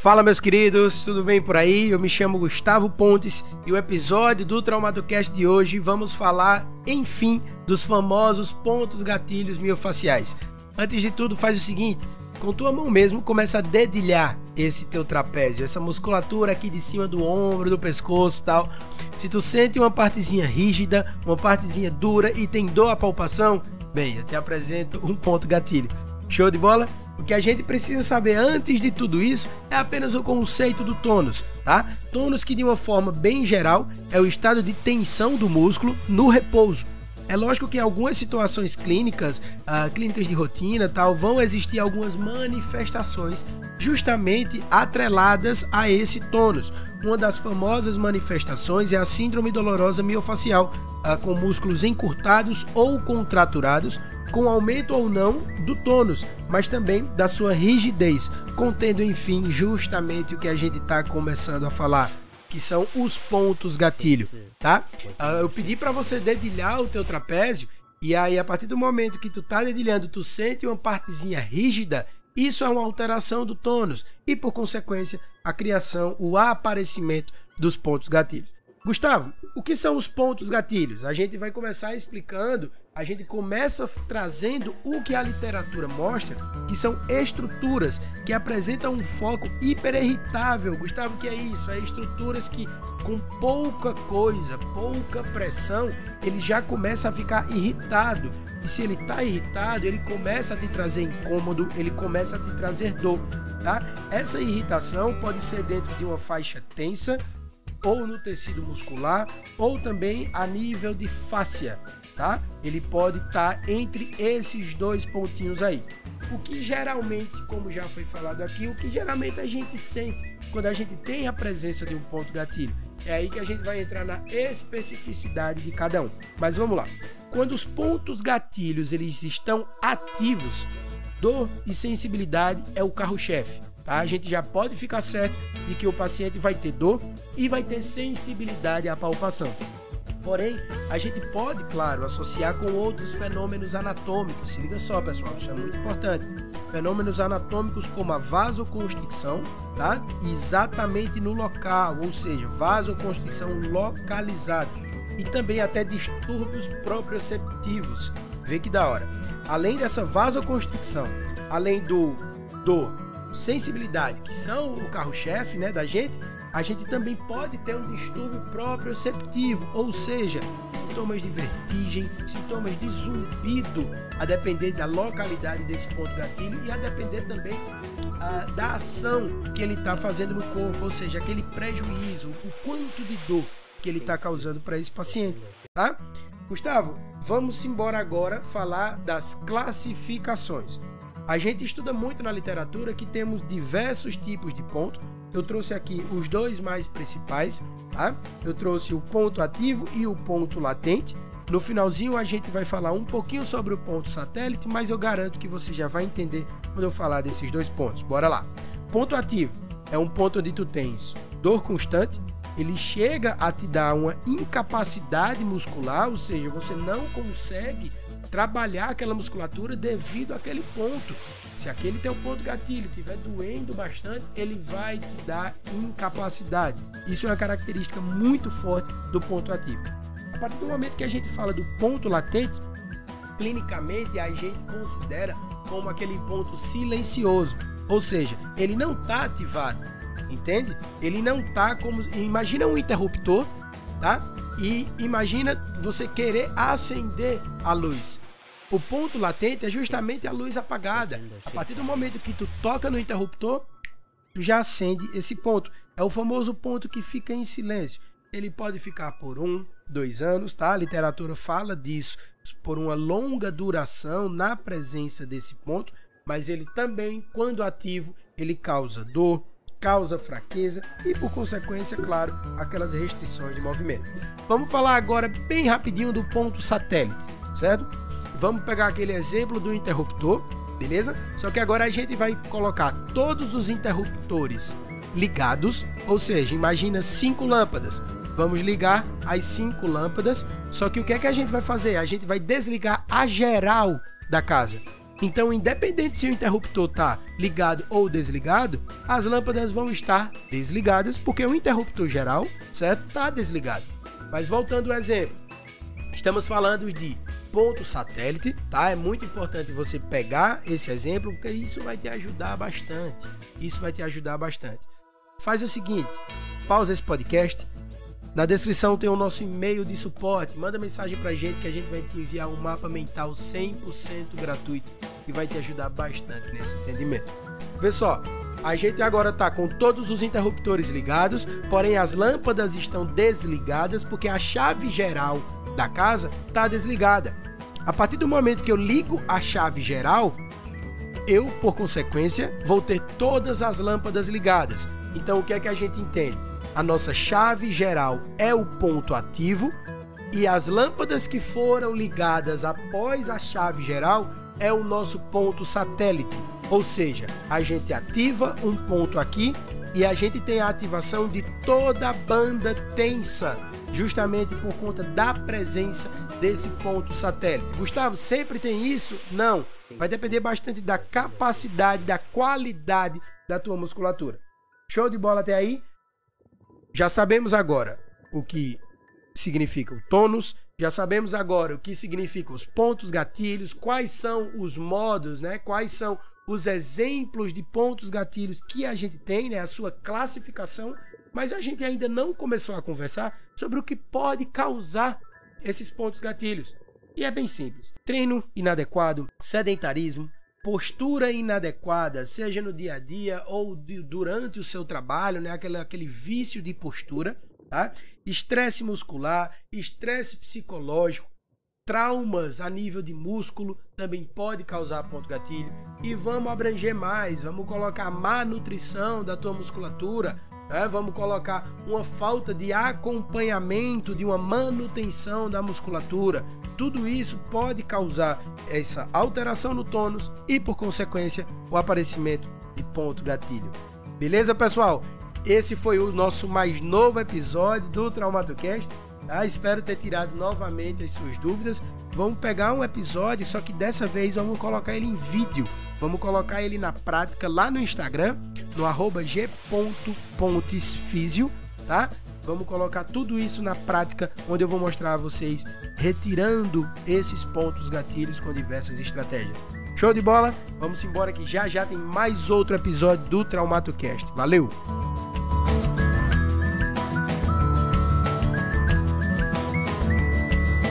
Fala meus queridos, tudo bem por aí? Eu me chamo Gustavo Pontes e o episódio do Traumatocast de hoje vamos falar, enfim, dos famosos pontos gatilhos miofaciais. Antes de tudo, faz o seguinte, com tua mão mesmo começa a dedilhar esse teu trapézio, essa musculatura aqui de cima do ombro, do pescoço, tal. Se tu sente uma partezinha rígida, uma partezinha dura e tem dor à palpação, bem, eu te apresento um ponto gatilho. Show de bola? O que a gente precisa saber antes de tudo isso é apenas o conceito do tônus, tá? Tônus que de uma forma bem geral é o estado de tensão do músculo no repouso. É lógico que em algumas situações clínicas, uh, clínicas de rotina, tal, vão existir algumas manifestações justamente atreladas a esse tônus. Uma das famosas manifestações é a síndrome dolorosa miofacial, uh, com músculos encurtados ou contraturados, com aumento ou não do tônus, mas também da sua rigidez, contendo enfim justamente o que a gente está começando a falar, que são os pontos gatilho, tá? Uh, eu pedi para você dedilhar o teu trapézio e aí a partir do momento que tu tá dedilhando, tu sente uma partezinha rígida, isso é uma alteração do tônus e por consequência a criação, o aparecimento dos pontos gatilhos. Gustavo, o que são os pontos gatilhos? A gente vai começar explicando, a gente começa trazendo o que a literatura mostra, que são estruturas que apresentam um foco hiperirritável. Gustavo, o que é isso? É estruturas que com pouca coisa, pouca pressão, ele já começa a ficar irritado. E se ele está irritado, ele começa a te trazer incômodo, ele começa a te trazer dor, tá? Essa irritação pode ser dentro de uma faixa tensa, ou no tecido muscular, ou também a nível de fáscia, tá? Ele pode estar tá entre esses dois pontinhos aí. O que geralmente, como já foi falado aqui, o que geralmente a gente sente quando a gente tem a presença de um ponto gatilho. É aí que a gente vai entrar na especificidade de cada um. Mas vamos lá. Quando os pontos gatilhos eles estão ativos, dor e sensibilidade é o carro-chefe. Tá? A gente já pode ficar certo de que o paciente vai ter dor e vai ter sensibilidade à palpação. Porém, a gente pode, claro, associar com outros fenômenos anatômicos. Se liga só, pessoal, isso é muito importante. Fenômenos anatômicos como a vasoconstricção, tá? Exatamente no local, ou seja, vasoconstricção localizada. E também até distúrbios proprioceptivos. Vê que da hora. Além dessa vasoconstricção, além do dor, sensibilidade, que são o carro-chefe né, da gente, a gente também pode ter um distúrbio proprioceptivo, ou seja, sintomas de vertigem, sintomas de zumbido, a depender da localidade desse ponto gatilho e a depender também ah, da ação que ele está fazendo no corpo, ou seja, aquele prejuízo, o quanto de dor que ele está causando para esse paciente, tá? Gustavo, vamos embora agora falar das classificações. A gente estuda muito na literatura que temos diversos tipos de ponto. Eu trouxe aqui os dois mais principais, tá? Eu trouxe o ponto ativo e o ponto latente. No finalzinho a gente vai falar um pouquinho sobre o ponto satélite, mas eu garanto que você já vai entender quando eu falar desses dois pontos. Bora lá. Ponto ativo é um ponto onde tu tens dor constante, ele chega a te dar uma incapacidade muscular, ou seja, você não consegue trabalhar aquela musculatura devido àquele ponto. Se aquele teu ponto gatilho estiver doendo bastante, ele vai te dar incapacidade. Isso é uma característica muito forte do ponto ativo. A partir do momento que a gente fala do ponto latente, clinicamente a gente considera como aquele ponto silencioso, ou seja, ele não está ativado, entende? Ele não tá como. Imagina um interruptor, tá? E imagina você querer acender a luz. O ponto latente é justamente a luz apagada. A partir do momento que tu toca no interruptor, tu já acende esse ponto. É o famoso ponto que fica em silêncio. Ele pode ficar por um, dois anos, tá? A literatura fala disso por uma longa duração na presença desse ponto, mas ele também, quando ativo, ele causa dor, causa fraqueza e, por consequência, claro, aquelas restrições de movimento. Vamos falar agora bem rapidinho do ponto satélite, certo? Vamos pegar aquele exemplo do interruptor, beleza? Só que agora a gente vai colocar todos os interruptores ligados, ou seja, imagina cinco lâmpadas. Vamos ligar as cinco lâmpadas, só que o que é que a gente vai fazer? A gente vai desligar a geral da casa. Então, independente se o interruptor está ligado ou desligado, as lâmpadas vão estar desligadas porque o interruptor geral, certo, está desligado. Mas voltando ao exemplo, estamos falando de ponto satélite, tá? É muito importante você pegar esse exemplo porque isso vai te ajudar bastante. Isso vai te ajudar bastante. Faz o seguinte, pausa esse podcast. Na descrição tem o nosso e-mail de suporte. Manda mensagem pra gente que a gente vai te enviar um mapa mental 100% gratuito que vai te ajudar bastante nesse entendimento. Vê só, a gente agora tá com todos os interruptores ligados, porém as lâmpadas estão desligadas porque a chave geral da casa tá desligada. A partir do momento que eu ligo a chave geral, eu, por consequência, vou ter todas as lâmpadas ligadas. Então o que é que a gente entende? A nossa chave geral é o ponto ativo e as lâmpadas que foram ligadas após a chave geral é o nosso ponto satélite. Ou seja, a gente ativa um ponto aqui e a gente tem a ativação de toda a banda tensa, justamente por conta da presença desse ponto satélite. Gustavo, sempre tem isso? Não. Vai depender bastante da capacidade, da qualidade da tua musculatura. Show de bola até aí? Já sabemos agora o que significa o tônus, já sabemos agora o que significam os pontos gatilhos, quais são os modos, né? Quais são os exemplos de pontos gatilhos que a gente tem, né? A sua classificação, mas a gente ainda não começou a conversar sobre o que pode causar esses pontos gatilhos. E é bem simples: treino inadequado, sedentarismo, postura inadequada, seja no dia a dia ou de, durante o seu trabalho, né? aquele, aquele vício de postura, tá? estresse muscular, estresse psicológico, traumas a nível de músculo também pode causar ponto gatilho. E vamos abranger mais, vamos colocar má nutrição da tua musculatura, né? vamos colocar uma falta de acompanhamento, de uma manutenção da musculatura. Tudo isso pode causar essa alteração no tônus e, por consequência, o aparecimento de ponto gatilho. Beleza, pessoal? Esse foi o nosso mais novo episódio do TraumatoCast. Tá? Espero ter tirado novamente as suas dúvidas. Vamos pegar um episódio, só que dessa vez vamos colocar ele em vídeo. Vamos colocar ele na prática lá no Instagram, no arroba g.pontesfisio, tá? Vamos colocar tudo isso na prática, onde eu vou mostrar a vocês retirando esses pontos gatilhos com diversas estratégias. Show de bola? Vamos embora que já já tem mais outro episódio do TraumatoCast. Valeu!